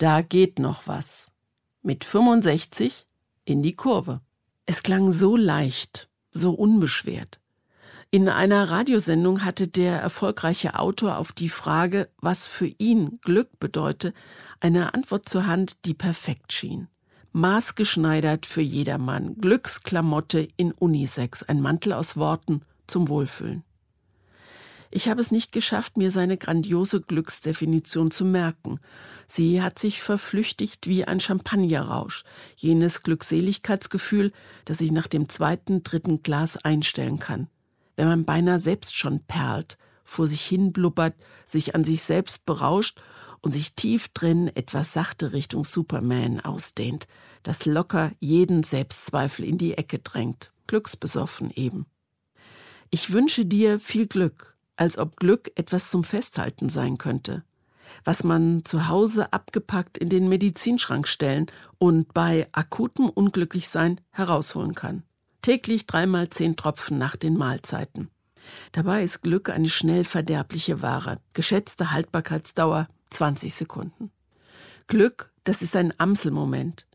Da geht noch was. Mit 65 in die Kurve. Es klang so leicht, so unbeschwert. In einer Radiosendung hatte der erfolgreiche Autor auf die Frage, was für ihn Glück bedeute, eine Antwort zur Hand, die perfekt schien. Maßgeschneidert für jedermann, Glücksklamotte in Unisex, ein Mantel aus Worten zum Wohlfühlen. Ich habe es nicht geschafft, mir seine grandiose Glücksdefinition zu merken. Sie hat sich verflüchtigt wie ein Champagnerrausch, jenes Glückseligkeitsgefühl, das sich nach dem zweiten, dritten Glas einstellen kann. Wenn man beinahe selbst schon perlt, vor sich hin blubbert, sich an sich selbst berauscht und sich tief drin etwas sachte Richtung Superman ausdehnt, das locker jeden Selbstzweifel in die Ecke drängt, glücksbesoffen eben. Ich wünsche dir viel Glück, als ob Glück etwas zum Festhalten sein könnte, was man zu Hause abgepackt in den Medizinschrank stellen und bei akutem Unglücklichsein herausholen kann. Täglich dreimal zehn Tropfen nach den Mahlzeiten. Dabei ist Glück eine schnell verderbliche Ware. Geschätzte Haltbarkeitsdauer 20 Sekunden. Glück, das ist ein Amselmoment.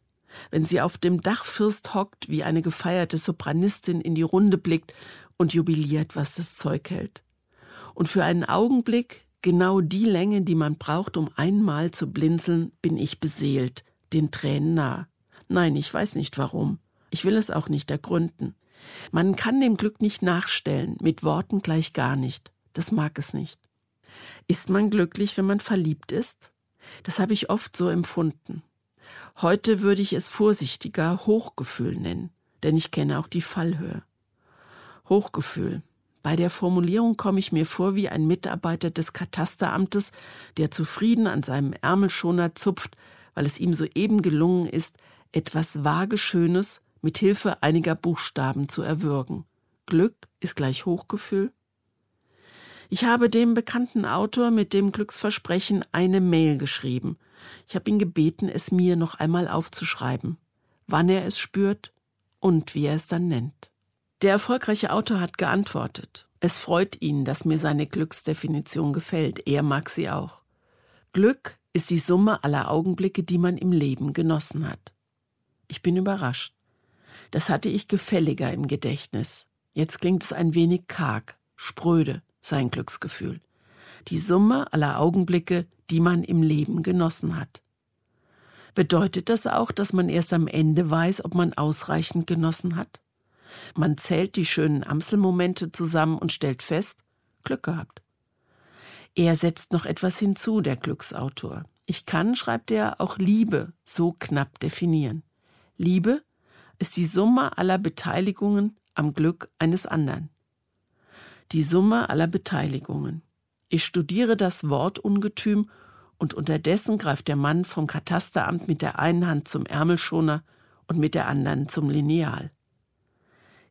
Wenn sie auf dem Dachfirst hockt, wie eine gefeierte Sopranistin in die Runde blickt und jubiliert, was das Zeug hält. Und für einen Augenblick, genau die Länge, die man braucht, um einmal zu blinzeln, bin ich beseelt, den Tränen nah. Nein, ich weiß nicht warum. Ich will es auch nicht ergründen. Man kann dem Glück nicht nachstellen, mit Worten gleich gar nicht. Das mag es nicht. Ist man glücklich, wenn man verliebt ist? Das habe ich oft so empfunden. Heute würde ich es vorsichtiger Hochgefühl nennen, denn ich kenne auch die Fallhöhe. Hochgefühl. Bei der Formulierung komme ich mir vor wie ein Mitarbeiter des Katasteramtes, der zufrieden an seinem Ärmelschoner zupft, weil es ihm soeben gelungen ist, etwas vage Schönes mit Hilfe einiger Buchstaben zu erwürgen. Glück ist gleich Hochgefühl? Ich habe dem bekannten Autor mit dem Glücksversprechen eine Mail geschrieben. Ich habe ihn gebeten, es mir noch einmal aufzuschreiben, wann er es spürt und wie er es dann nennt. Der erfolgreiche Autor hat geantwortet. Es freut ihn, dass mir seine Glücksdefinition gefällt. Er mag sie auch. Glück ist die Summe aller Augenblicke, die man im Leben genossen hat. Ich bin überrascht. Das hatte ich gefälliger im Gedächtnis. Jetzt klingt es ein wenig karg, spröde, sein Glücksgefühl. Die Summe aller Augenblicke, die man im Leben genossen hat. Bedeutet das auch, dass man erst am Ende weiß, ob man ausreichend genossen hat? Man zählt die schönen Amselmomente zusammen und stellt fest, Glück gehabt. Er setzt noch etwas hinzu, der Glücksautor. Ich kann, schreibt er, auch Liebe so knapp definieren. Liebe ist die Summe aller Beteiligungen am Glück eines anderen. Die Summe aller Beteiligungen. Ich studiere das Wortungetüm und unterdessen greift der Mann vom Katasteramt mit der einen Hand zum Ärmelschoner und mit der anderen zum Lineal.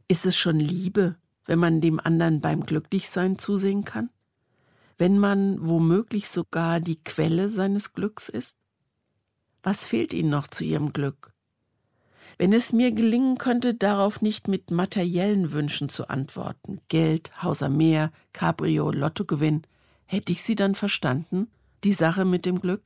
Ist es schon Liebe, wenn man dem anderen beim Glücklichsein zusehen kann? Wenn man womöglich sogar die Quelle seines Glücks ist? Was fehlt ihnen noch zu ihrem Glück? Wenn es mir gelingen könnte, darauf nicht mit materiellen Wünschen zu antworten, Geld, Haus am Meer, Cabrio, Lottogewinn, hätte ich sie dann verstanden, die Sache mit dem Glück?